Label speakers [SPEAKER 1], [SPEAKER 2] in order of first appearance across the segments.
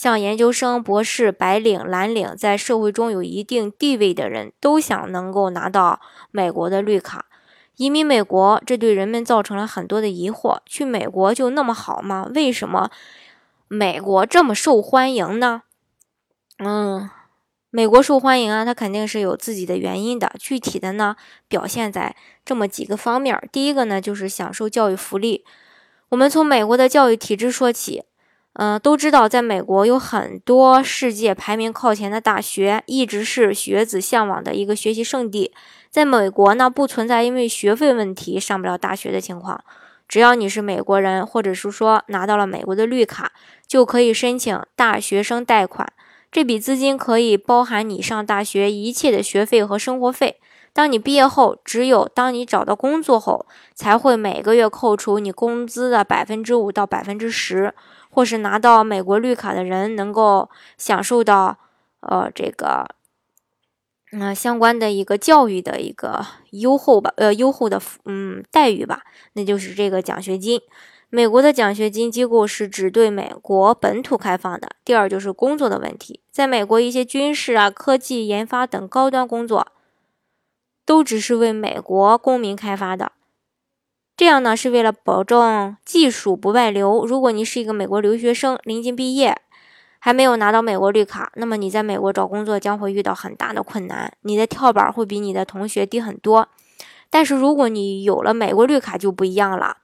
[SPEAKER 1] 像研究生、博士、白领、蓝领，在社会中有一定地位的人，都想能够拿到美国的绿卡。移民美国，这对人们造成了很多的疑惑：去美国就那么好吗？为什么美国这么受欢迎呢？嗯。美国受欢迎啊，它肯定是有自己的原因的。具体的呢，表现在这么几个方面。第一个呢，就是享受教育福利。我们从美国的教育体制说起，嗯，都知道在美国有很多世界排名靠前的大学，一直是学子向往的一个学习圣地。在美国呢，不存在因为学费问题上不了大学的情况。只要你是美国人，或者是说拿到了美国的绿卡，就可以申请大学生贷款。这笔资金可以包含你上大学一切的学费和生活费。当你毕业后，只有当你找到工作后，才会每个月扣除你工资的百分之五到百分之十，或是拿到美国绿卡的人能够享受到，呃，这个，嗯，相关的一个教育的一个优厚吧，呃，优厚的嗯待遇吧，那就是这个奖学金。美国的奖学金机构是只对美国本土开放的。第二就是工作的问题，在美国一些军事啊、科技研发等高端工作，都只是为美国公民开发的。这样呢，是为了保证技术不外流。如果你是一个美国留学生，临近毕业，还没有拿到美国绿卡，那么你在美国找工作将会遇到很大的困难，你的跳板会比你的同学低很多。但是如果你有了美国绿卡，就不一样了。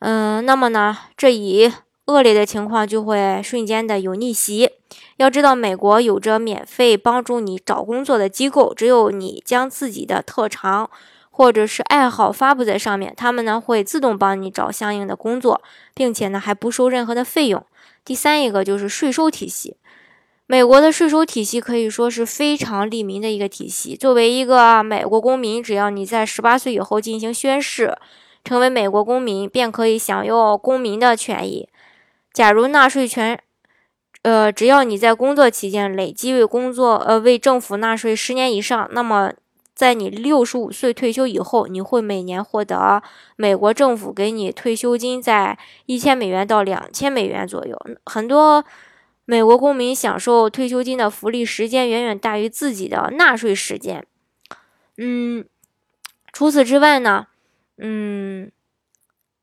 [SPEAKER 1] 嗯，那么呢，这一恶劣的情况就会瞬间的有逆袭。要知道，美国有着免费帮助你找工作的机构，只有你将自己的特长或者是爱好发布在上面，他们呢会自动帮你找相应的工作，并且呢还不收任何的费用。第三一个就是税收体系，美国的税收体系可以说是非常利民的一个体系。作为一个美国公民，只要你在十八岁以后进行宣誓。成为美国公民，便可以享有公民的权益。假如纳税权，呃，只要你在工作期间累计为工作，呃，为政府纳税十年以上，那么在你六十五岁退休以后，你会每年获得美国政府给你退休金在一千美元到两千美元左右。很多美国公民享受退休金的福利时间远远大于自己的纳税时间。嗯，除此之外呢？嗯，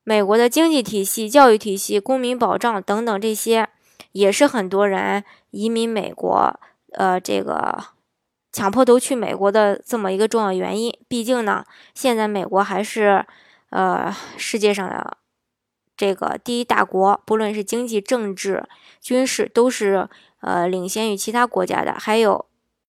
[SPEAKER 1] 美国的经济体系、教育体系、公民保障等等，这些也是很多人移民美国，呃，这个强迫都去美国的这么一个重要原因。毕竟呢，现在美国还是呃世界上的这个第一大国，不论是经济、政治、军事，都是呃领先于其他国家的。还有